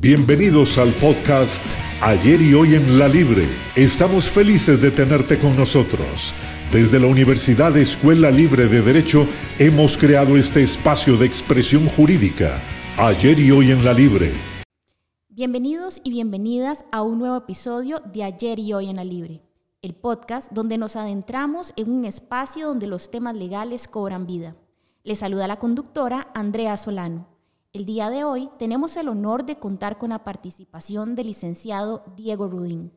Bienvenidos al podcast Ayer y hoy en la Libre. Estamos felices de tenerte con nosotros. Desde la Universidad Escuela Libre de Derecho hemos creado este espacio de expresión jurídica. Ayer y hoy en la Libre. Bienvenidos y bienvenidas a un nuevo episodio de Ayer y hoy en la Libre, el podcast donde nos adentramos en un espacio donde los temas legales cobran vida. Les saluda la conductora Andrea Solano. El día de hoy tenemos el honor de contar con la participación del licenciado Diego Rudín,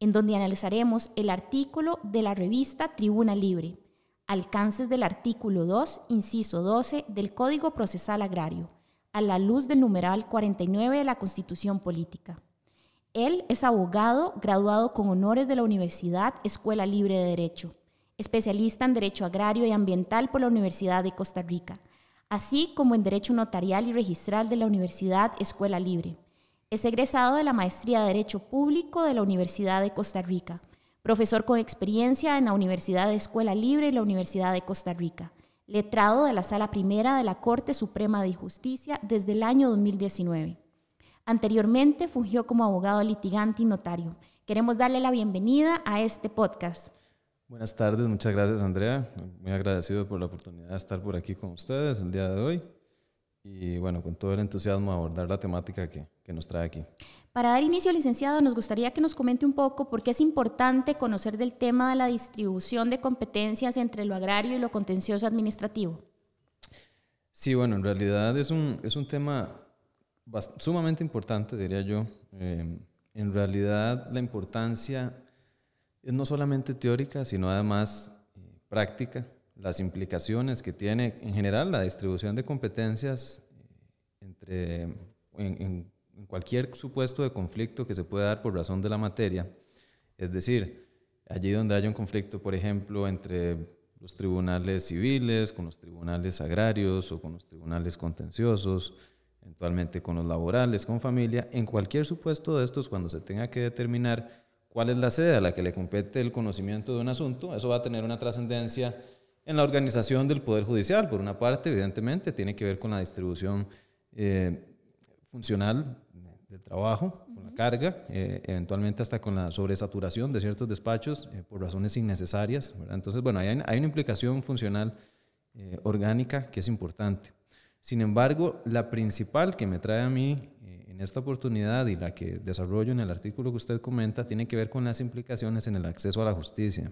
en donde analizaremos el artículo de la revista Tribuna Libre, alcances del artículo 2, inciso 12 del Código Procesal Agrario, a la luz del numeral 49 de la Constitución Política. Él es abogado graduado con honores de la Universidad Escuela Libre de Derecho, especialista en Derecho Agrario y Ambiental por la Universidad de Costa Rica así como en Derecho Notarial y Registral de la Universidad Escuela Libre. Es egresado de la Maestría de Derecho Público de la Universidad de Costa Rica, profesor con experiencia en la Universidad Escuela Libre y la Universidad de Costa Rica, letrado de la Sala Primera de la Corte Suprema de Justicia desde el año 2019. Anteriormente fungió como abogado litigante y notario. Queremos darle la bienvenida a este podcast. Buenas tardes, muchas gracias Andrea. Muy agradecido por la oportunidad de estar por aquí con ustedes el día de hoy. Y bueno, con todo el entusiasmo abordar la temática que, que nos trae aquí. Para dar inicio, licenciado, nos gustaría que nos comente un poco por qué es importante conocer del tema de la distribución de competencias entre lo agrario y lo contencioso administrativo. Sí, bueno, en realidad es un, es un tema sumamente importante, diría yo. Eh, en realidad, la importancia es no solamente teórica, sino además eh, práctica, las implicaciones que tiene en general la distribución de competencias eh, entre, en, cualquier supuesto de conflicto que se pueda dar por razón de la materia. Es decir, allí donde haya un conflicto, por ejemplo, entre los tribunales civiles, con los tribunales agrarios o con los tribunales contenciosos, eventualmente con los laborales, con familia, en cualquier supuesto de estos, cuando se tenga que determinar cuál es la sede a la que le compete el conocimiento de un asunto, eso va a tener una trascendencia en la organización del Poder Judicial. Por una parte, evidentemente, tiene que ver con la distribución eh, funcional del trabajo, con la carga, eh, eventualmente hasta con la sobresaturación de ciertos despachos eh, por razones innecesarias. Entonces, bueno, hay, hay, una implicación funcional orgánica que es importante. Sin embargo, la principal que me trae a mí en esta oportunidad y la que desarrollo en el artículo que usted comenta tiene que ver con las implicaciones en el acceso a la justicia.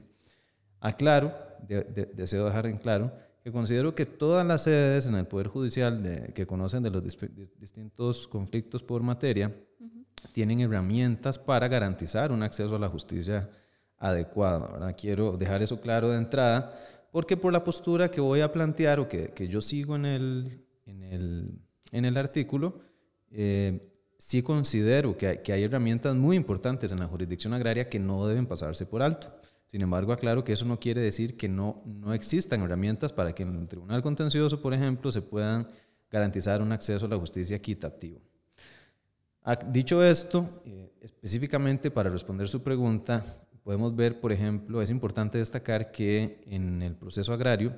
Aclaro, deseo dejar en claro, que considero que todas las sedes en el Poder Judicial que conocen de los distintos conflictos por materia tienen herramientas para garantizar un acceso a la justicia adecuado. ¿verdad? Quiero dejar eso claro de entrada, porque por la postura que voy a plantear o que, que yo sigo en el, en el, en el artículo, eh, sí considero que hay, que hay herramientas muy importantes en la jurisdicción agraria que no deben pasarse por alto. Sin embargo, aclaro que eso no quiere decir que no, no existan herramientas para que en el Tribunal Contencioso, por ejemplo, se puedan garantizar un acceso a la justicia equitativo. Dicho esto, eh, específicamente para responder su pregunta, podemos ver, por ejemplo, es importante destacar que en el proceso agrario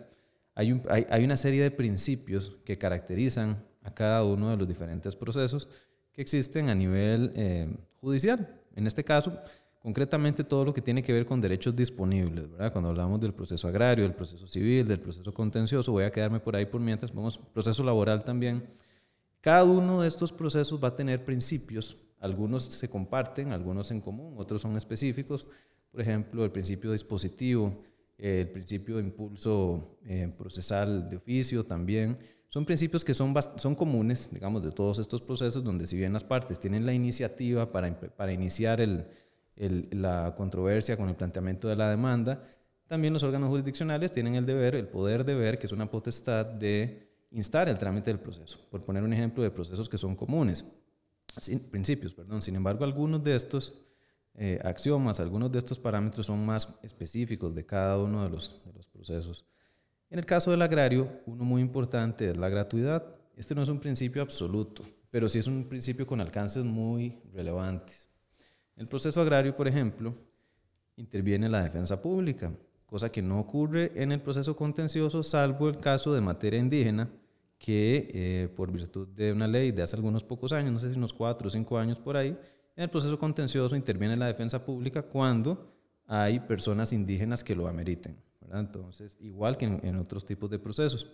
hay, hay, hay una serie de principios que caracterizan a cada uno de los diferentes procesos que existen a nivel eh, judicial. En este caso, concretamente todo lo que tiene que ver con derechos disponibles, ¿verdad? Cuando hablamos del proceso agrario, del proceso civil, del proceso contencioso, voy a quedarme por ahí por mientras, vamos, proceso laboral también. Cada uno de estos procesos va a tener principios, algunos se comparten, algunos en común, otros son específicos, por ejemplo, el principio dispositivo, el principio de impulso eh, procesal de oficio también, son principios que son, son comunes, digamos, de todos estos procesos, donde si bien las partes tienen la iniciativa para, para iniciar el, la controversia con el planteamiento de la demanda, también los órganos jurisdiccionales tienen el deber, el poder de ver, que es una potestad de instar el trámite del proceso, por poner un ejemplo de procesos que son comunes, sin, principios, perdón. Sin embargo, algunos de estos eh, axiomas, algunos de estos parámetros son más específicos de cada uno de los, de los procesos. En el caso del agrario, uno muy importante es la gratuidad. Este no es un principio absoluto, pero sí es un principio con alcances muy relevantes. En el proceso agrario, por ejemplo, interviene la defensa pública, cosa que no ocurre en el proceso contencioso, salvo el caso de materia indígena, que eh, por virtud de una ley de hace algunos pocos años, no sé si unos cuatro o cinco años por ahí, en el proceso contencioso interviene la defensa pública cuando hay personas indígenas que lo ameriten. Entonces, igual que en, otros tipos de procesos.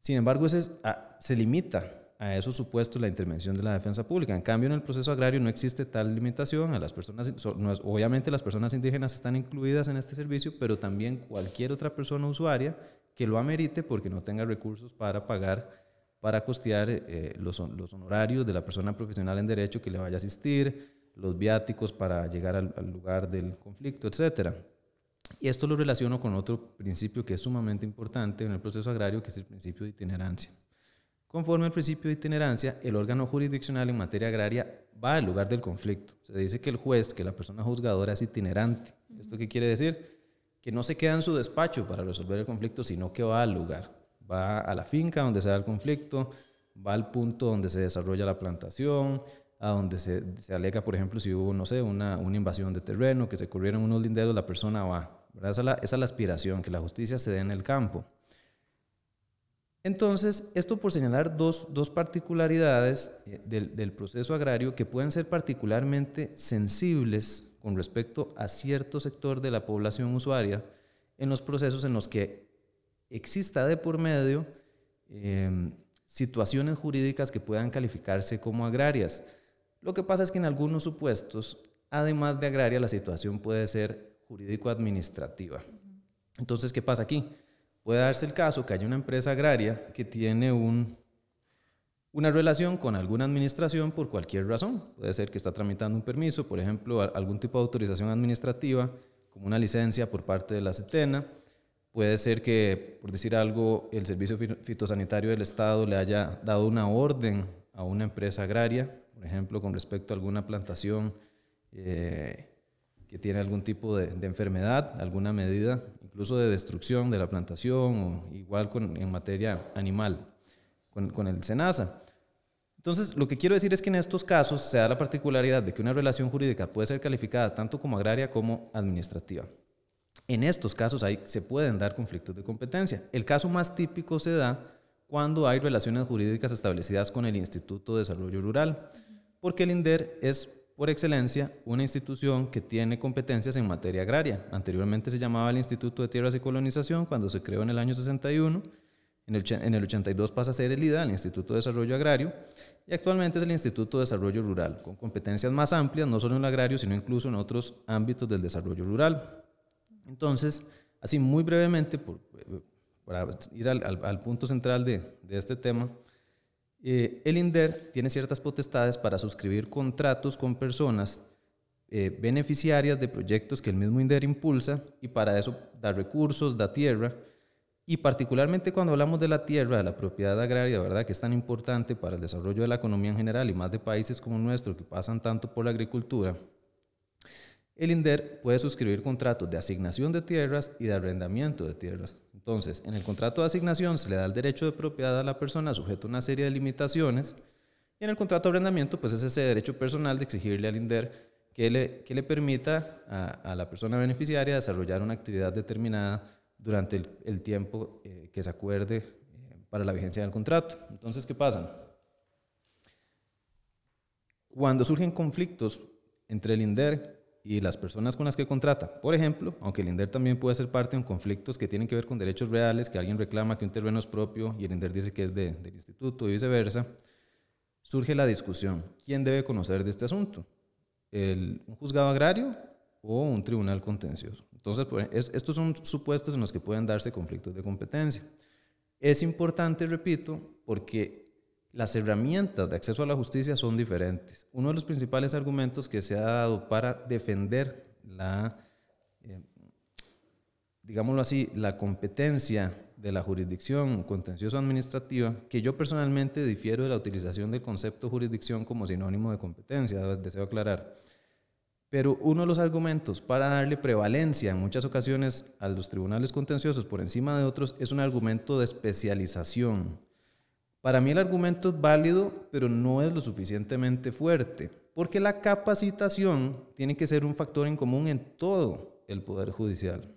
Sin embargo, ese se limita a esos supuestos la intervención de la defensa pública. En cambio, en el proceso agrario no existe tal limitación. A las personas, obviamente las personas indígenas están incluidas en este servicio, pero también cualquier otra persona usuaria que lo amerite porque no tenga recursos para pagar, para costear eh, los, honorarios de la persona profesional en derecho que le vaya a asistir, los viáticos para llegar al, al lugar del conflicto, etc. Y esto lo relaciono con otro principio que es sumamente importante en el proceso agrario, que es el principio de itinerancia. Conforme al principio de itinerancia, el órgano jurisdiccional en materia agraria va al lugar del conflicto. Se dice que el juez, que la persona juzgadora es itinerante. ¿Esto qué quiere decir? Que no se queda en su despacho para resolver el conflicto, sino que va al lugar. Va a la finca donde se da el conflicto, va al punto donde se desarrolla la plantación, a donde se, se alega, por ejemplo, si hubo, no sé, una, una, invasión de terreno, que se corrieron unos linderos, la persona va. Esa es, la, esa es la aspiración, que la justicia se dé en el campo. Entonces, esto por señalar dos, particularidades eh, del, proceso agrario que pueden ser particularmente sensibles con respecto a cierto sector de la población usuaria en los procesos en los que exista de por medio em, situaciones jurídicas que puedan calificarse como agrarias. Lo que pasa es que en algunos supuestos, además de agraria, la situación puede ser jurídico-administrativa. Entonces, ¿qué pasa aquí? Puede darse el caso que haya una empresa agraria que tiene un, una relación con alguna administración por cualquier razón. Puede ser que está tramitando un permiso, por ejemplo, algún tipo de autorización administrativa, como una licencia por parte de la CETENA. Puede ser que, por decir algo, el Servicio Fitosanitario del Estado le haya dado una orden a una empresa agraria, por ejemplo, con respecto a alguna plantación eh, que tiene algún tipo de, de, enfermedad, alguna medida incluso de destrucción de la plantación o igual con, en materia animal, con, el SENASA. Entonces, lo que quiero decir es que en estos casos se da la particularidad de que una relación jurídica puede ser calificada tanto como agraria como administrativa. En estos casos hay, se pueden dar conflictos de competencia. El caso más típico se da cuando hay relaciones jurídicas establecidas con el Instituto de Desarrollo Rural, porque el INDER es por excelencia una institución que tiene competencias en materia agraria. Anteriormente se llamaba el Instituto de Tierras y Colonización cuando se creó en el año 61. En el, en el 82 pasa a ser el IDA, el Instituto de Desarrollo Agrario, y actualmente es el Instituto de Desarrollo Rural, con competencias más amplias, no solo en el agrario, sino incluso en otros ámbitos del desarrollo rural. Entonces, así muy brevemente, por, para ir al, al, al punto central de, de este tema, eh, el INDER tiene ciertas potestades para suscribir contratos con personas eh, beneficiarias de proyectos que el mismo INDER impulsa y para eso da recursos, da tierra. Y particularmente cuando hablamos de la tierra, de la propiedad agraria, ¿verdad? que es tan importante para el desarrollo de la economía en general y más de países como nuestro que pasan tanto por la agricultura, el INDER puede suscribir contratos de asignación de tierras y de arrendamiento de tierras. Entonces, en el contrato de asignación se le da el derecho de propiedad a la persona sujeto a una serie de limitaciones y en el contrato de arrendamiento pues es ese derecho personal de exigirle al INDER que le, que le permita a, la persona beneficiaria desarrollar una actividad determinada durante el, tiempo eh, que se acuerde eh, para la vigencia del contrato. Entonces, ¿qué pasa? Cuando surgen conflictos entre el INDER y las personas con las que contrata. Por ejemplo, aunque el INDER también puede ser parte en conflictos que tienen que ver con derechos reales, que alguien reclama que un terreno es propio y el INDER dice que es de, del instituto y viceversa, surge la discusión. ¿Quién debe conocer de este asunto? ¿El, ¿Un juzgado agrario o un tribunal contencioso? Entonces, pues, estos son supuestos en los que pueden darse conflictos de competencia. Es importante, repito, porque las herramientas de acceso a la justicia son diferentes. Uno de los principales argumentos que se ha dado para defender la, eh, digámoslo así, la competencia de la jurisdicción contencioso administrativa, que yo personalmente difiero de la utilización del concepto jurisdicción como sinónimo de competencia, deseo aclarar. Pero uno de los argumentos para darle prevalencia en muchas ocasiones a los tribunales contenciosos por encima de otros es un argumento de especialización para mí el argumento es válido, pero no es lo suficientemente fuerte, porque la capacitación tiene que ser un factor en común en todo el Poder Judicial.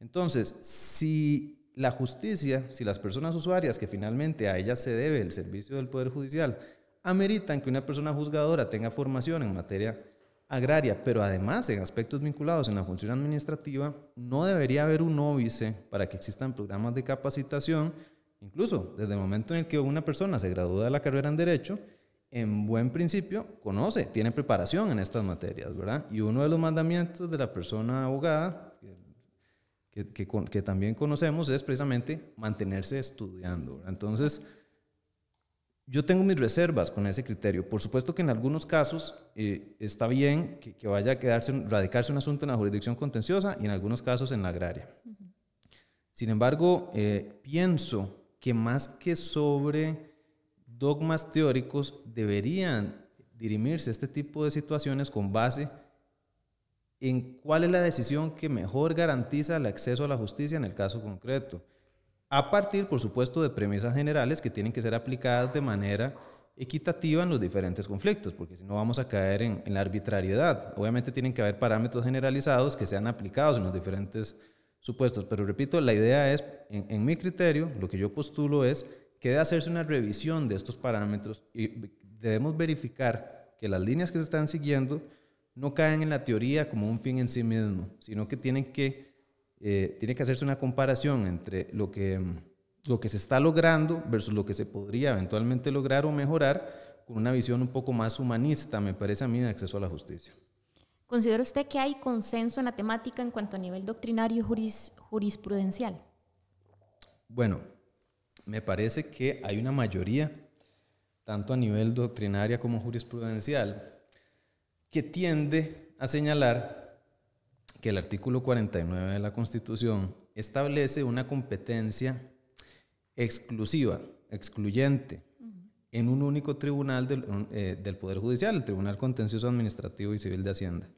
Entonces, si la justicia, si las personas usuarias que finalmente a ellas se debe el servicio del Poder Judicial, ameritan que una persona juzgadora tenga formación en materia agraria, pero además en aspectos vinculados en la función administrativa, no debería haber un óbice para que existan programas de capacitación, incluso desde el momento en el que una persona se gradúa de la carrera en Derecho, en buen principio conoce, tiene preparación en estas materias, ¿verdad? Y uno de los mandamientos de la persona abogada, que, que, que también conocemos, es precisamente mantenerse estudiando. Entonces, yo tengo mis reservas con ese criterio. Por supuesto que en algunos casos eh, está bien que, que, vaya a quedarse, radicarse un asunto en la jurisdicción contenciosa y en algunos casos en la agraria. Sin embargo, eh, pienso que más que sobre dogmas teóricos deberían dirimirse este tipo de situaciones con base en cuál es la decisión que mejor garantiza el acceso a la justicia en el caso concreto a partir, por supuesto, de premisas generales que tienen que ser aplicadas de manera equitativa en los diferentes conflictos, porque si no vamos a caer en, la arbitrariedad. Obviamente tienen que haber parámetros generalizados que sean aplicados en los diferentes supuestos, pero repito, la idea es, en, mi criterio, lo que yo postulo es que debe hacerse una revisión de estos parámetros y debemos verificar que las líneas que se están siguiendo no caen en la teoría como un fin en sí mismo, sino que tienen que eh, tiene que hacerse una comparación entre lo que, lo que se está logrando versus lo que se podría eventualmente lograr o mejorar con una visión un poco más humanista, me parece a mí, de acceso a la justicia. ¿Considera usted que hay consenso en la temática en cuanto a nivel doctrinario y juris, jurisprudencial? Bueno, me parece que hay una mayoría, tanto a nivel doctrinaria como jurisprudencial, que tiende a señalar que el artículo 49 de la Constitución establece una competencia exclusiva, excluyente, en un único tribunal del, eh, del, Poder Judicial, el Tribunal Contencioso Administrativo y Civil de Hacienda.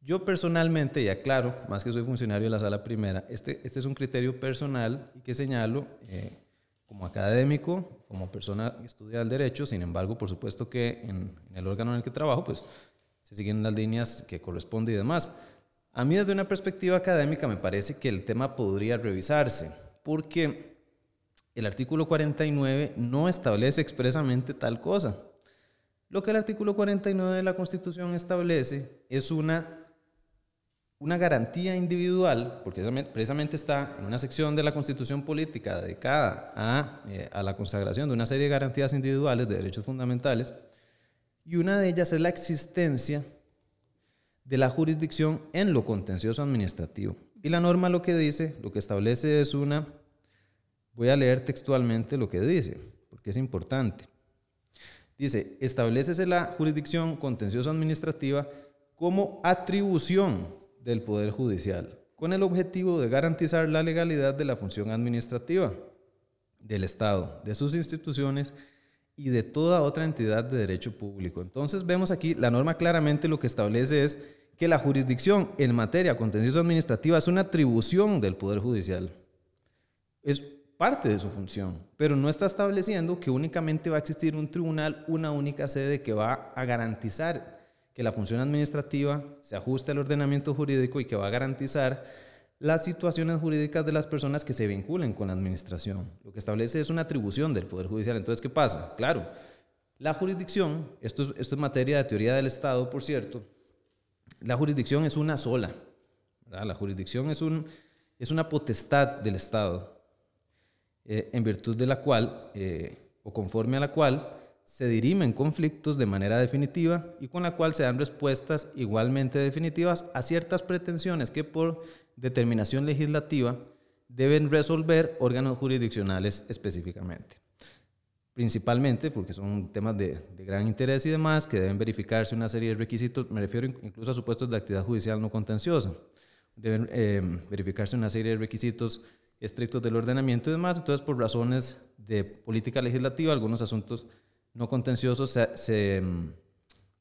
Yo personalmente, y aclaro, más que soy funcionario de la Sala Primera, este, este es un criterio personal que señalo eh, como académico, como persona que estudia el derecho, sin embargo, por supuesto que en, en el órgano en el que trabajo, pues se siguen las líneas que corresponde y demás. A mí desde una perspectiva académica me parece que el tema podría revisarse, porque el artículo 49 no establece expresamente tal cosa. Lo que el artículo 49 de la Constitución establece es una, una garantía individual, porque precisamente está en una sección de la Constitución política dedicada a, eh, a la consagración de una serie de garantías individuales de derechos fundamentales, y una de ellas es la existencia de la jurisdicción en lo contencioso administrativo. Y la norma lo que dice, lo que establece es una, voy a leer textualmente lo que dice, porque es importante. Dice, establecese la jurisdicción contencioso administrativa como atribución del Poder Judicial, con el objetivo de garantizar la legalidad de la función administrativa del Estado, de sus instituciones y de toda otra entidad de derecho público. Entonces vemos aquí, la norma claramente lo que establece es que la jurisdicción en materia contencioso administrativa es una atribución del Poder Judicial. Es parte de su función, pero no está estableciendo que únicamente va a existir un tribunal, una única sede que va a garantizar que la función administrativa se ajuste al ordenamiento jurídico y que va a garantizar las situaciones jurídicas de las personas que se vinculen con la administración. Lo que establece es una atribución del Poder Judicial. Entonces, ¿qué pasa? Claro, la jurisdicción, esto es, esto es materia de teoría del Estado, por cierto, la jurisdicción es una sola. La jurisdicción es, un, es una potestad del Estado, eh, en virtud de la cual, eh, o conforme a la cual, se dirimen conflictos de manera definitiva y con la cual se dan respuestas igualmente definitivas a ciertas pretensiones que por determinación legislativa deben resolver órganos jurisdiccionales específicamente. Principalmente porque son temas de, de, gran interés y demás, que deben verificarse una serie de requisitos, me refiero incluso a supuestos de actividad judicial no contenciosa, deben eh, verificarse una serie de requisitos estrictos del ordenamiento y demás, entonces por razones de política legislativa, algunos asuntos no contenciosos se, um,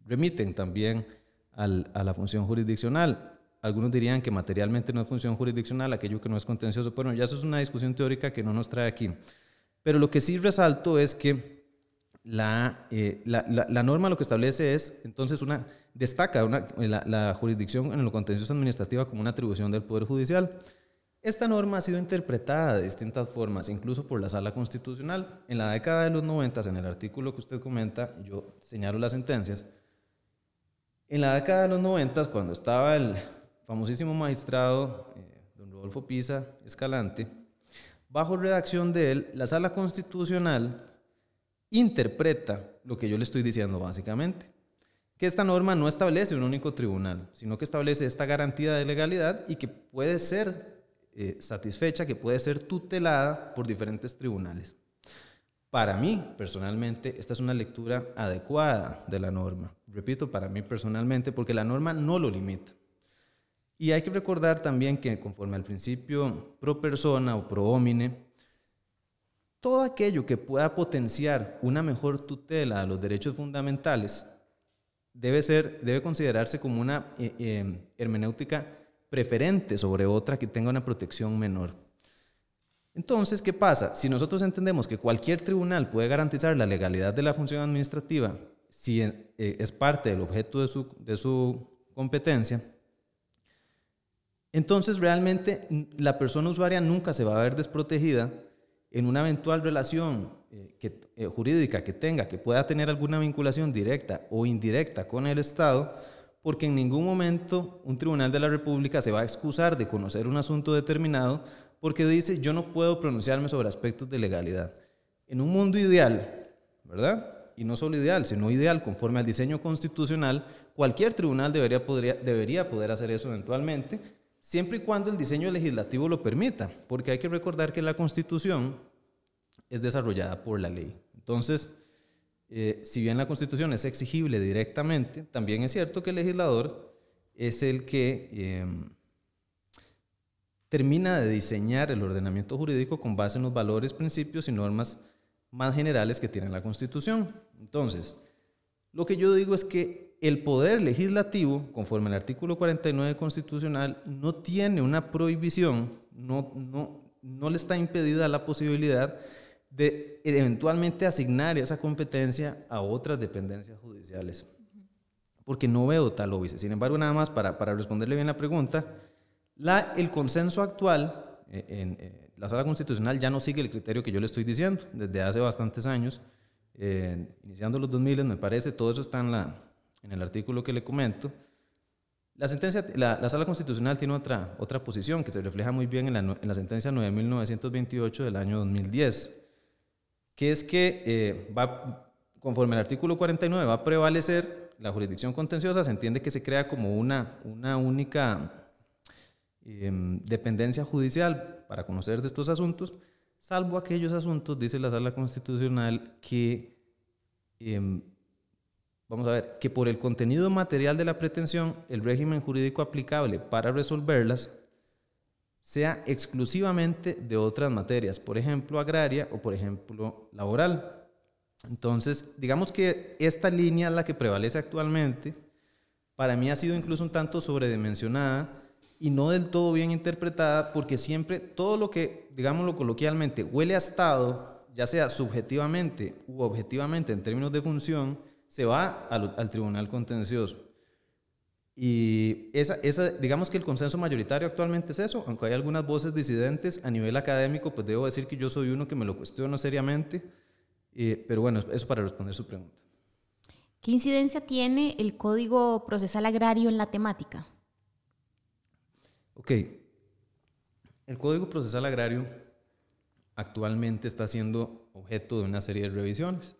remiten también a la función jurisdiccional. Algunos dirían que materialmente no es función jurisdiccional, aquello que no es contencioso, bueno, ya eso es una discusión teórica que no nos trae aquí. Pero lo que sí resalto es que la, eh, norma lo que establece es, entonces, una, destaca una, la, la, jurisdicción en lo contencioso administrativa como una atribución del Poder Judicial. Esta norma ha sido interpretada de distintas formas, incluso por la Sala Constitucional. En la década de los 90, en el artículo que usted comenta, yo señalo las sentencias. En la década de los 90, cuando estaba el famosísimo magistrado eh, don Rodolfo Pisa Escalante, bajo redacción de él, la Sala Constitucional interpreta lo que yo le estoy diciendo básicamente, que esta norma no establece un único tribunal, sino que establece esta garantía de legalidad y que puede ser eh, satisfecha, que puede ser tutelada por diferentes tribunales. Para mí, personalmente, esta es una lectura adecuada de la norma. Repito, para mí personalmente, porque la norma no lo limita. Y hay que recordar también que conforme al principio pro persona o pro homine, todo aquello que pueda potenciar una mejor tutela de los derechos fundamentales debe, ser, debe considerarse como una eh, eh, hermenéutica preferente sobre otra que tenga una protección menor. Entonces, ¿qué pasa? Si nosotros entendemos que cualquier tribunal puede garantizar la legalidad de la función administrativa si eh, es parte del objeto de su, de su competencia, entonces realmente la persona usuaria nunca se va a ver desprotegida en una eventual relación eh, eh, jurídica que tenga, que pueda tener alguna vinculación directa o indirecta con el Estado, porque en ningún momento un tribunal de la República se va a excusar de conocer un asunto determinado porque dice yo no puedo pronunciarme sobre aspectos de legalidad. En un mundo ideal, ¿verdad? Y no solo ideal, sino ideal conforme al diseño constitucional, cualquier tribunal debería, podría, debería poder hacer eso eventualmente siempre y cuando el diseño legislativo lo permita, porque hay que recordar que la Constitución es desarrollada por la ley. Entonces, eh, si bien la Constitución es exigible directamente, también es cierto que el legislador es el que em, termina de diseñar el ordenamiento jurídico con base en los valores, principios y normas más generales que tiene la Constitución. Entonces, lo que yo digo es que el poder legislativo, conforme al artículo 49 constitucional, no tiene una prohibición, no, no, no le está impedida la posibilidad de eventualmente asignar esa competencia a otras dependencias judiciales. Porque no veo tal óbice. Sin embargo, nada más para, para responderle bien la pregunta, la, el consenso actual eh, en, eh, la sala constitucional ya no sigue el criterio que yo le estoy diciendo desde hace bastantes años. Eh, iniciando los 2000, me parece, todo eso está en la, en el artículo que le comento, la, sentencia, la, Sala Constitucional tiene otra, otra posición que se refleja muy bien en la, en la sentencia 9928 del año 2010, que es que eh, va, conforme al artículo 49 va a prevalecer la jurisdicción contenciosa, se entiende que se crea como una, una única em, dependencia judicial para conocer de estos asuntos, salvo aquellos asuntos, dice la Sala Constitucional, que em, vamos a ver, que por el contenido material de la pretensión, el régimen jurídico aplicable para resolverlas sea exclusivamente de otras materias, por ejemplo, agraria o por ejemplo, laboral. Entonces, digamos que esta línea, la que prevalece actualmente, para mí ha sido incluso un tanto sobredimensionada y no del todo bien interpretada, porque siempre todo lo que, digámoslo coloquialmente, huele a Estado, ya sea subjetivamente u objetivamente en términos de función, se va al, tribunal contencioso. Y esa, esa, digamos que el consenso mayoritario actualmente es eso, aunque hay algunas voces disidentes a nivel académico, pues debo decir que yo soy uno que me lo cuestiono seriamente, eh, pero bueno, eso para responder su pregunta. ¿Qué incidencia tiene el Código Procesal Agrario en la temática? Ok, el Código Procesal Agrario actualmente está siendo objeto de una serie de revisiones.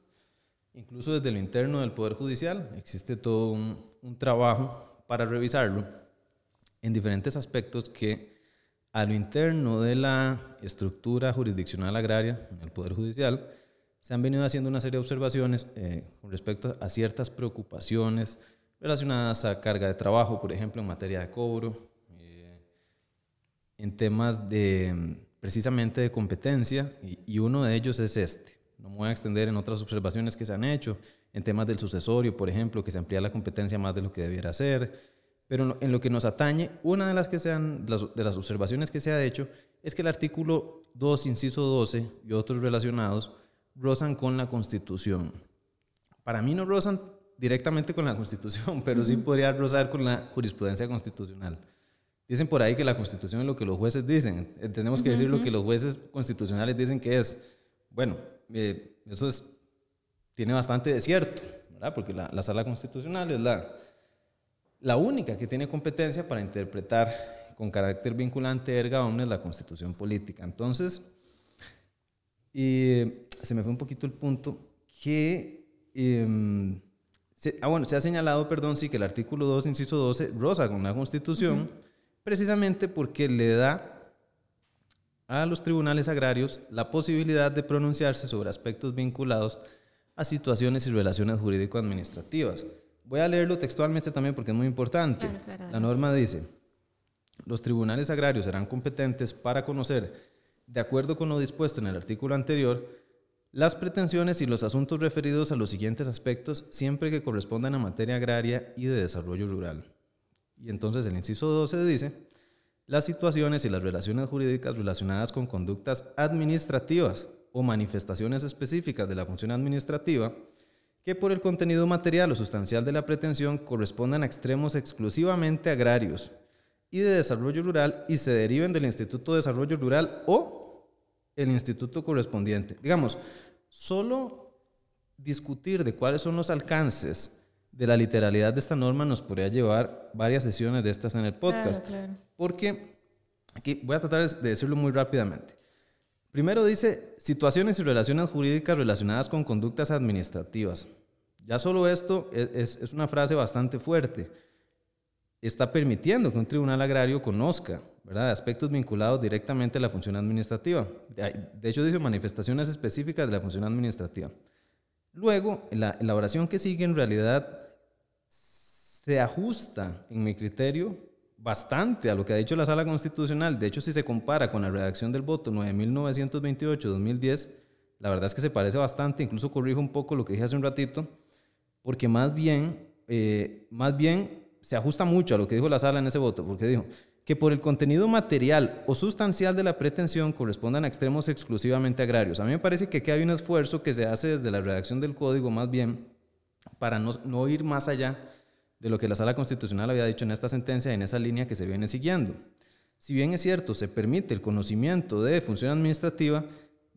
Incluso desde lo interno del Poder Judicial existe todo un, trabajo para revisarlo en diferentes aspectos que a lo interno de la estructura jurisdiccional agraria en el Poder Judicial se han venido haciendo una serie de observaciones eh, con respecto a ciertas preocupaciones relacionadas a carga de trabajo, por ejemplo, en materia de cobro, eh, en temas de precisamente de competencia, y uno de ellos es este. No me voy a extender en otras observaciones que se han hecho, en temas del sucesorio, por ejemplo, que se amplía la competencia más de lo que debiera ser. Pero en lo que nos atañe, una de las, que sean, de las observaciones que se ha hecho es que el artículo 2, inciso 12 y otros relacionados rozan con la Constitución. Para mí no rozan directamente con la Constitución, pero sí podría rozar con la jurisprudencia constitucional. Dicen por ahí que la constitución es lo que los jueces dicen. Eh, tenemos que decir lo que los jueces constitucionales dicen que es. Bueno, eh, eso es, tiene bastante de cierto, ¿verdad? Porque la, la, sala constitucional es la, la única que tiene competencia para interpretar con carácter vinculante erga omnes la constitución política. Entonces, se me fue un poquito el punto que... Em, se, ah, bueno, se ha señalado, perdón, sí, que el artículo 2, inciso 12, roza con la Constitución, precisamente porque le da a los tribunales agrarios la posibilidad de pronunciarse sobre aspectos vinculados a situaciones y relaciones jurídico-administrativas. Voy a leerlo textualmente también porque es muy importante. la norma dice, los tribunales agrarios serán competentes para conocer, de acuerdo con lo dispuesto en el artículo anterior, las pretensiones y los asuntos referidos a los siguientes aspectos siempre que correspondan a materia agraria y de desarrollo rural. Y entonces el inciso 12 dice, las situaciones y las relaciones jurídicas relacionadas con conductas administrativas o manifestaciones específicas de la función administrativa que por el contenido material o sustancial de la pretensión correspondan a extremos exclusivamente agrarios y de desarrollo rural y se deriven del Instituto de Desarrollo Rural o el instituto correspondiente. Digamos, solo discutir de cuáles son los alcances de la literalidad de esta norma nos podría llevar varias sesiones de estas en el podcast. Porque aquí voy a tratar de decirlo muy rápidamente. Primero dice situaciones y relaciones jurídicas relacionadas con conductas administrativas. Ya solo esto es, una frase bastante fuerte. Está permitiendo que un tribunal agrario conozca ¿verdad? aspectos vinculados directamente a la función administrativa. De hecho, dice manifestaciones específicas de la función administrativa. Luego, la elaboración que sigue en realidad se ajusta, en mi criterio, bastante a lo que ha dicho la Sala Constitucional. De hecho, si se compara con la redacción del voto 9.928-2010, la verdad es que se parece bastante, incluso corrijo un poco lo que dije hace un ratito, porque más bien, eh, más bien se ajusta mucho a lo que dijo la Sala en ese voto, porque dijo, que por el contenido material o sustancial de la pretensión correspondan a extremos exclusivamente agrarios. A mí me parece que aquí hay un esfuerzo que se hace desde la redacción del código más bien para no, ir más allá de lo que la Sala Constitucional había dicho en esta sentencia en esa línea que se viene siguiendo. Si bien es cierto, se permite el conocimiento de función administrativa,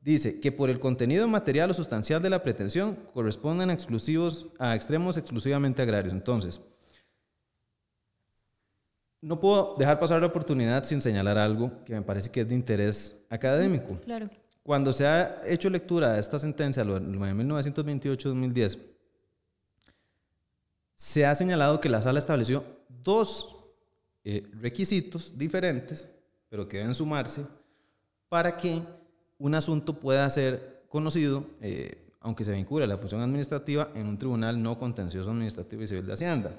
dice que por el contenido material o sustancial de la pretensión corresponden a, exclusivos, a extremos exclusivamente agrarios. Entonces, no puedo dejar pasar la oportunidad sin señalar algo que me parece que es de interés académico. Claro. Cuando se ha hecho lectura de esta sentencia, lo de 1928-2010, se ha señalado que la sala estableció dos eh, requisitos diferentes, pero que deben sumarse, para que un asunto pueda ser conocido, eh, aunque se vincule a la función administrativa, en un tribunal no contencioso administrativo y civil de Hacienda.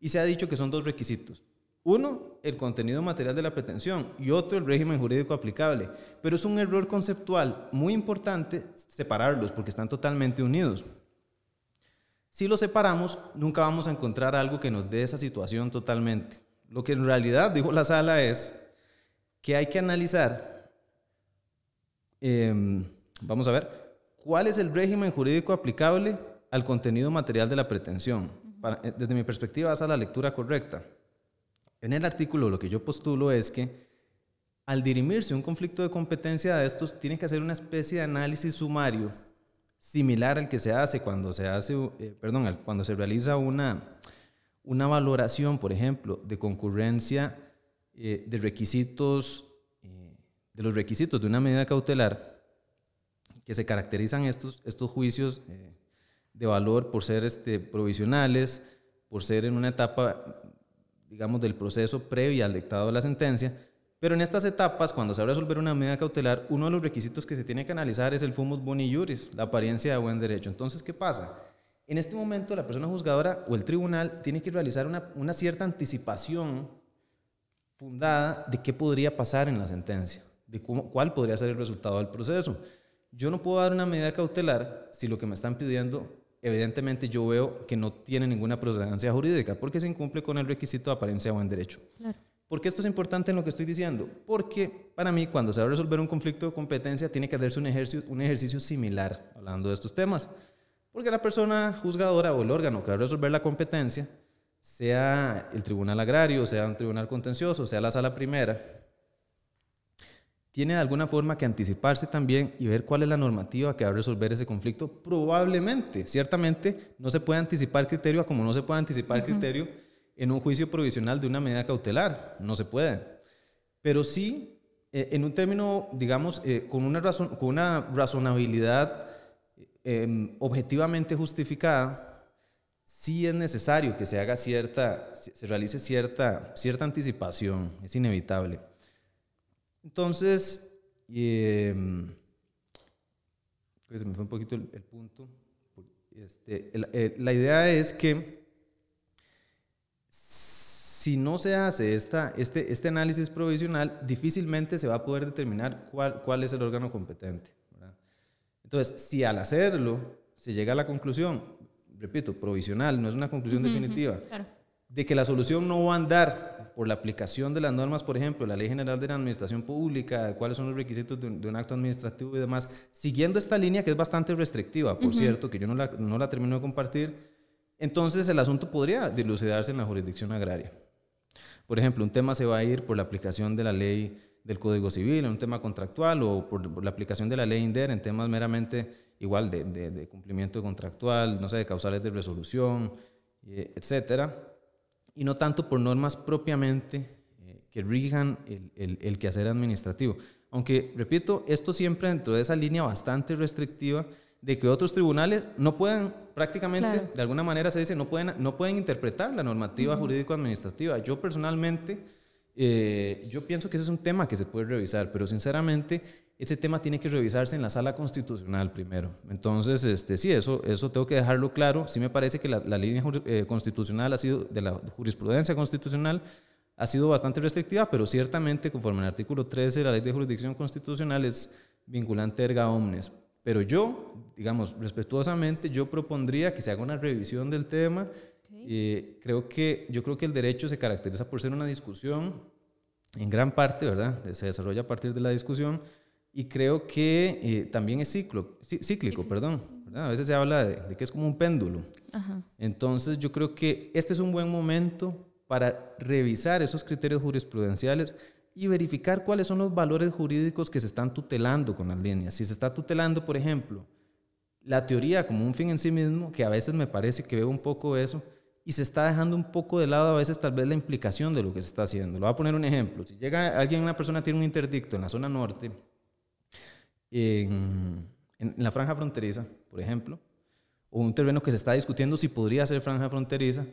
Y se ha dicho que son dos requisitos. Uno, el contenido material de la pretensión y otro, el régimen jurídico aplicable. Pero es un error conceptual muy importante separarlos porque están totalmente unidos. Si los separamos, nunca vamos a encontrar algo que nos dé esa situación totalmente. Lo que en realidad dijo la sala es que hay que analizar, em, vamos a ver, cuál es el régimen jurídico aplicable al contenido material de la pretensión. Eh, desde mi perspectiva, esa es la lectura correcta. En el artículo lo que yo postulo es que al dirimirse un conflicto de competencia de estos, tiene que hacer una especie de análisis sumario similar al que se hace cuando se hace, eh, perdón, cuando se realiza una, una valoración, por ejemplo, de concurrencia eh, de requisitos, eh, de los requisitos de una medida cautelar, que se caracterizan estos, estos juicios de valor por ser este, provisionales, por ser en una etapa digamos, del proceso previo al dictado de la sentencia. Pero en estas etapas, cuando se va a resolver una medida cautelar, uno de los requisitos que se tiene que analizar es el fumus boni juris, la apariencia de buen derecho. Entonces, ¿qué pasa? En este momento, la persona juzgadora o el tribunal tiene que realizar una, cierta anticipación fundada de qué podría pasar en la sentencia, de cuál podría ser el resultado del proceso. Yo no puedo dar una medida cautelar si lo que me están pidiendo evidentemente yo veo que no tiene ninguna procedencia jurídica porque se incumple con el requisito de apariencia de buen derecho. ¿Por qué esto es importante en lo que estoy diciendo? Porque para mí cuando se va a resolver un conflicto de competencia tiene que hacerse un ejercicio, un ejercicio similar hablando de estos temas. Porque la persona juzgadora o el órgano que va a resolver la competencia sea el tribunal agrario, sea un tribunal contencioso, sea la sala primera, tiene de alguna forma que anticiparse también y ver cuál es la normativa que va a resolver ese conflicto. Probablemente, ciertamente, no se puede anticipar criterio como no se puede anticipar criterio en un juicio provisional de una medida cautelar. No se puede. Pero sí, eh, en un término, digamos, eh, con, una razón, con una razonabilidad em, objetivamente justificada, sí es necesario que se haga cierta, se realice cierta, cierta anticipación. Es inevitable. Entonces, pues se me fue un poquito el, punto. Este, eh, la idea es que si no se hace esta, este, este análisis provisional, difícilmente se va a poder determinar cuál, cuál es el órgano competente. Entonces, si al hacerlo se llega a la conclusión, repito, provisional, no es una conclusión definitiva, de que la solución no va a andar por la aplicación de las normas, por ejemplo, la Ley General de la Administración Pública, cuáles son los requisitos de un, acto administrativo y demás, siguiendo esta línea que es bastante restrictiva, por cierto, que yo no la, no la termino de compartir, entonces el asunto podría dilucidarse en la jurisdicción agraria. Por ejemplo, un tema se va a ir por la aplicación de la ley del Código Civil, en un tema contractual, o por, la aplicación de la ley INDER en temas meramente igual de, de, cumplimiento contractual, no sé, de causales de resolución, eh, etcétera y no tanto por normas propiamente eh, que rijan el, el, quehacer administrativo. Aunque, repito, esto siempre dentro de esa línea bastante restrictiva de que otros tribunales no pueden, prácticamente, de alguna manera se dice, no pueden, no pueden interpretar la normativa jurídico-administrativa. Yo personalmente, eh, yo pienso que ese es un tema que se puede revisar, pero sinceramente ese tema tiene que revisarse en la sala constitucional primero. Entonces, este, sí, eso, eso tengo que dejarlo claro. Sí me parece que la, línea eh, constitucional ha sido, de la jurisprudencia constitucional ha sido bastante restrictiva, pero ciertamente conforme al artículo 13 de la ley de jurisdicción constitucional es vinculante erga omnes. Pero yo, digamos, respetuosamente, yo propondría que se haga una revisión del tema. Eh, creo que, yo creo que el derecho se caracteriza por ser una discusión, en gran parte, ¿verdad? Se desarrolla a partir de la discusión y creo que eh, también es ciclo, cíclico, perdón. A veces se habla de, que es como un péndulo. Entonces yo creo que este es un buen momento para revisar esos criterios jurisprudenciales y verificar cuáles son los valores jurídicos que se están tutelando con las líneas. Si se está tutelando, por ejemplo, la teoría como un fin en sí mismo, que a veces me parece que veo un poco eso, y se está dejando un poco de lado a veces tal vez la implicación de lo que se está haciendo. Le voy a poner un ejemplo. Si llega alguien, una persona tiene un interdicto en la zona norte, en, la franja fronteriza, por ejemplo, o un terreno que se está discutiendo si podría ser franja fronteriza,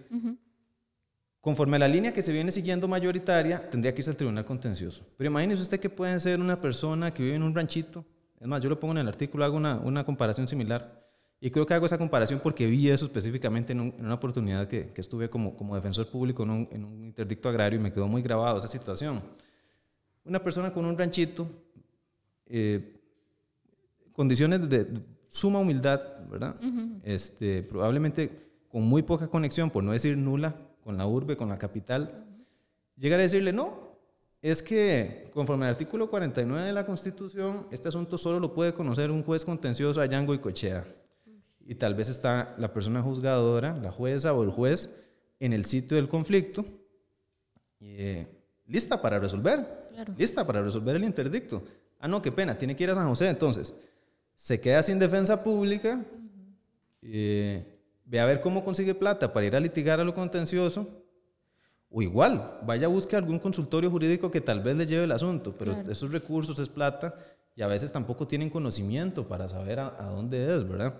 conforme a la línea que se viene siguiendo mayoritaria, tendría que irse al tribunal contencioso. Pero imagínese usted que puede ser una persona que vive en un ranchito, es más, yo lo pongo en el artículo, hago una, una comparación similar, y creo que hago esa comparación porque vi eso específicamente en, una oportunidad que, que, estuve como, como defensor público en un, en un interdicto agrario y me quedó muy grabado esa situación. Una persona con un ranchito, eh, condiciones de suma humildad, ¿verdad? este, probablemente con muy poca conexión, por no decir nula, con la urbe, con la capital, llegar a decirle, no, es que conforme al artículo 49 de la Constitución, este asunto solo lo puede conocer un juez contencioso allá en Cochea. Y tal vez está la persona juzgadora, la jueza o el juez, en el sitio del conflicto, eh, lista para resolver, lista para resolver el interdicto. Ah, no, qué pena, tiene que ir a San José entonces se queda sin defensa pública, eh, ve a ver cómo consigue plata para ir a litigar a lo contencioso, o igual, vaya a buscar algún consultorio jurídico que tal vez le lleve el asunto, pero esos recursos es plata y a veces tampoco tienen conocimiento para saber a, a dónde es, ¿verdad?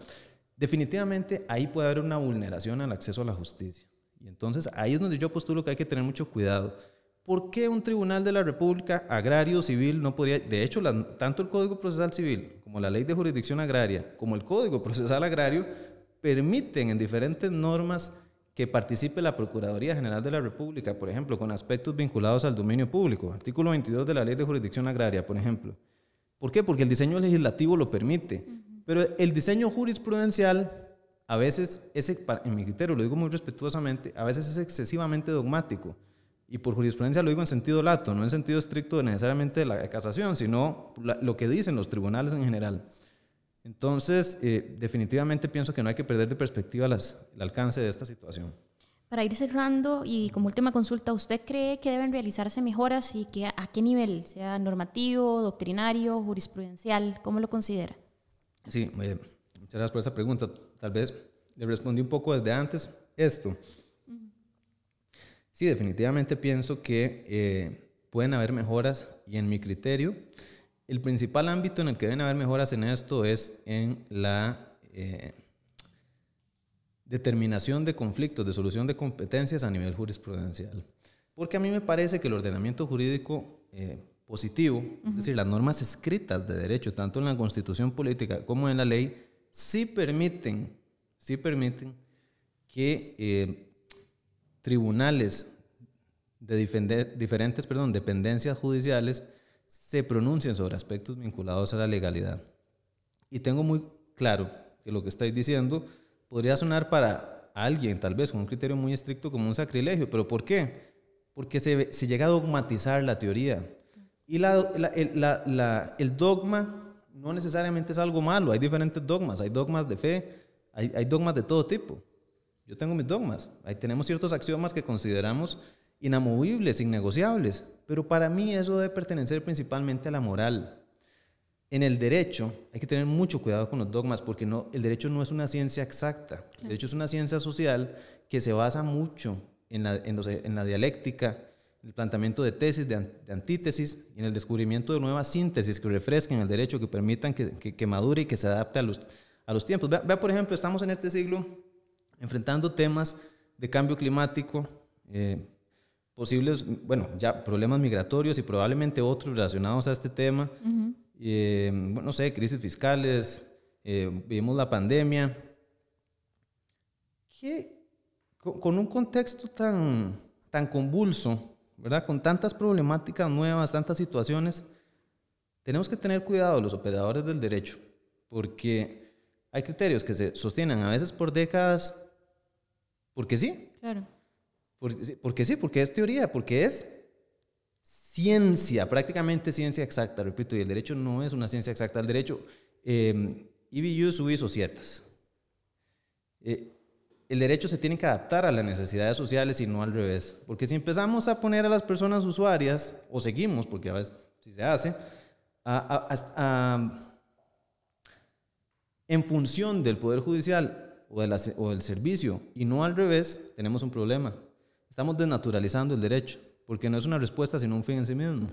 Definitivamente ahí puede haber una vulneración al acceso a la justicia. Y entonces ahí es donde yo postulo que hay que tener mucho cuidado. ¿Por qué un tribunal de la República agrario civil no podría, de hecho, tanto el Código Procesal Civil como la Ley de Jurisdicción Agraria, como el Código Procesal Agrario, permiten en diferentes normas que participe la Procuraduría General de la República, por ejemplo, con aspectos vinculados al dominio público, artículo 22 de la Ley de Jurisdicción Agraria, por ejemplo. ¿Por qué? Porque el diseño legislativo lo permite, pero el diseño jurisprudencial a veces, ese, en mi criterio, lo digo muy respetuosamente, a veces es excesivamente dogmático y por jurisprudencia lo digo en sentido lato, no en sentido estricto necesariamente de la casación, sino lo que dicen los tribunales en general. Entonces, eh, definitivamente pienso que no hay que perder de perspectiva las, el alcance de esta situación. Para ir cerrando y como última consulta, ¿usted cree que deben realizarse mejoras y que a qué nivel? ¿Sea normativo, doctrinario, jurisprudencial? ¿Cómo lo considera? Sí, muchas gracias por esa pregunta. Tal vez le respondí un poco desde antes esto. Sí, definitivamente pienso que eh, pueden haber mejoras y en mi criterio, el principal ámbito en el que deben haber mejoras en esto es en la eh, determinación de conflictos, de solución de competencias a nivel jurisprudencial. Porque a mí me parece que el ordenamiento jurídico eh, positivo, es decir, las normas escritas de derecho, tanto en la constitución política como en la ley, sí permiten, sí permiten que eh, tribunales de diferentes perdón, dependencias judiciales se pronuncien sobre aspectos vinculados a la legalidad. Y tengo muy claro que lo que estáis diciendo podría sonar para alguien, tal vez con un criterio muy estricto, como un sacrilegio. ¿Pero por qué? Porque se, se llega a dogmatizar la teoría. Y la, la, el, dogma no necesariamente es algo malo. Hay diferentes dogmas. Hay dogmas de fe, hay, hay dogmas de todo tipo. Yo tengo mis dogmas. Ahí tenemos ciertos axiomas que consideramos inamovibles, innegociables. Pero para mí eso debe pertenecer principalmente a la moral en el derecho hay que tener mucho cuidado con los dogmas porque no, el derecho no es una ciencia exacta. El derecho es una ciencia social que se basa mucho en la, en la dialéctica, en el planteamiento de tesis, de, antítesis y en el descubrimiento de nuevas síntesis que refresquen el derecho, que permitan que, que, madure y que se adapte a los, a los tiempos. Vea, por ejemplo, estamos en este siglo enfrentando temas de cambio climático, eh, posibles, bueno, ya problemas migratorios y probablemente otros relacionados a este tema. Eh, bueno, no sé, crisis fiscales, eh, vivimos la pandemia. ¿Qué, con, un contexto tan, tan convulso, ¿verdad? Con tantas problemáticas nuevas, tantas situaciones, tenemos que tener cuidado los operadores del derecho, porque hay criterios que se sostienen a veces por décadas, porque sí. Claro. Porque, porque sí, porque es teoría, porque es ciencia, prácticamente ciencia exacta, repito, y el derecho no es una ciencia exacta. El derecho, eh, IBU hizo ciertas. Eh, el derecho se tiene que adaptar a las necesidades sociales y no al revés. Porque si empezamos a poner a las personas usuarias, o seguimos, porque a veces si se hace, en función del Poder Judicial o, o del servicio y no al revés, tenemos un problema. Estamos desnaturalizando el derecho porque no es una respuesta, sino un fin en sí mismo.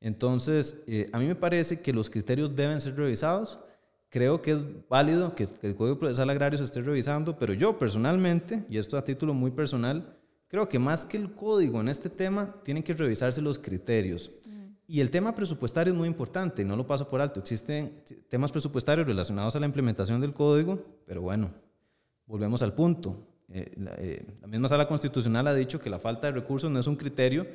Entonces, eh, a mí me parece que los criterios deben ser revisados. Creo que es válido que, el Código Procesal Agrario se esté revisando, pero yo personalmente, y esto a título muy personal, creo que más que el código en este tema, tienen que revisarse los criterios. Mm. Y el tema presupuestario es muy importante, no lo paso por alto. Existen temas presupuestarios relacionados a la implementación del código, pero bueno, volvemos al punto. Eh, eh, la, misma sala constitucional ha dicho que la falta de recursos no es un criterio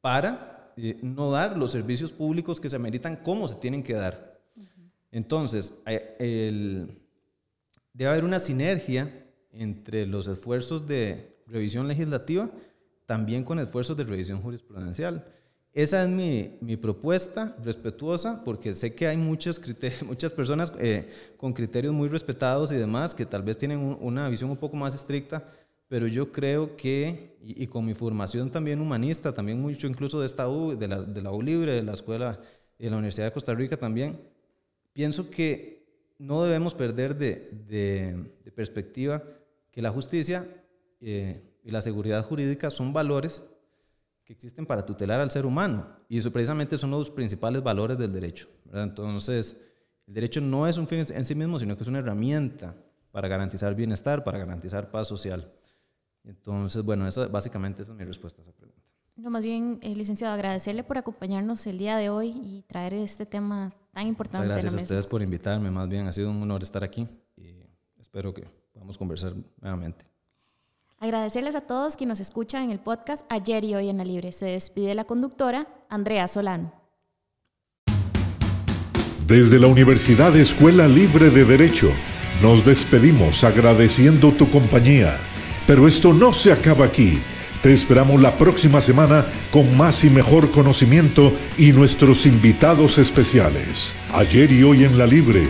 para eh, no dar los servicios públicos que se ameritan como se tienen que dar. Entonces, debe haber una sinergia entre los esfuerzos de revisión legislativa también con esfuerzos de revisión jurisprudencial. Esa es mi, mi, propuesta respetuosa, porque sé que hay muchas, muchas personas eh, con criterios muy respetados y demás que tal vez tienen una visión un poco más estricta, pero yo creo que, y, con mi formación también humanista, también mucho incluso de esta U, de la, de la U Libre, de la Escuela de la Universidad de Costa Rica también, pienso que no debemos perder de, de, perspectiva que la justicia eh, y la seguridad jurídica son valores que existen para tutelar al ser humano. Y eso precisamente son los principales valores del derecho. Entonces, el derecho no es un fin en sí mismo, sino que es una herramienta para garantizar bienestar, para garantizar paz social. Entonces, bueno, esa, básicamente esa es mi respuesta a esa pregunta. No, más bien, eh, licenciado, agradecerle por acompañarnos el día de hoy y traer este tema tan importante. gracias a, a ustedes por invitarme, más bien ha sido un honor estar aquí y espero que podamos conversar nuevamente. Agradecerles a todos quienes nos escuchan en el podcast Ayer y Hoy en la Libre. Se despide la conductora Andrea Solano. Desde la Universidad Escuela Libre de Derecho, nos despedimos agradeciendo tu compañía. Pero esto no se acaba aquí. Te esperamos la próxima semana con más y mejor conocimiento y nuestros invitados especiales. Ayer y hoy en la Libre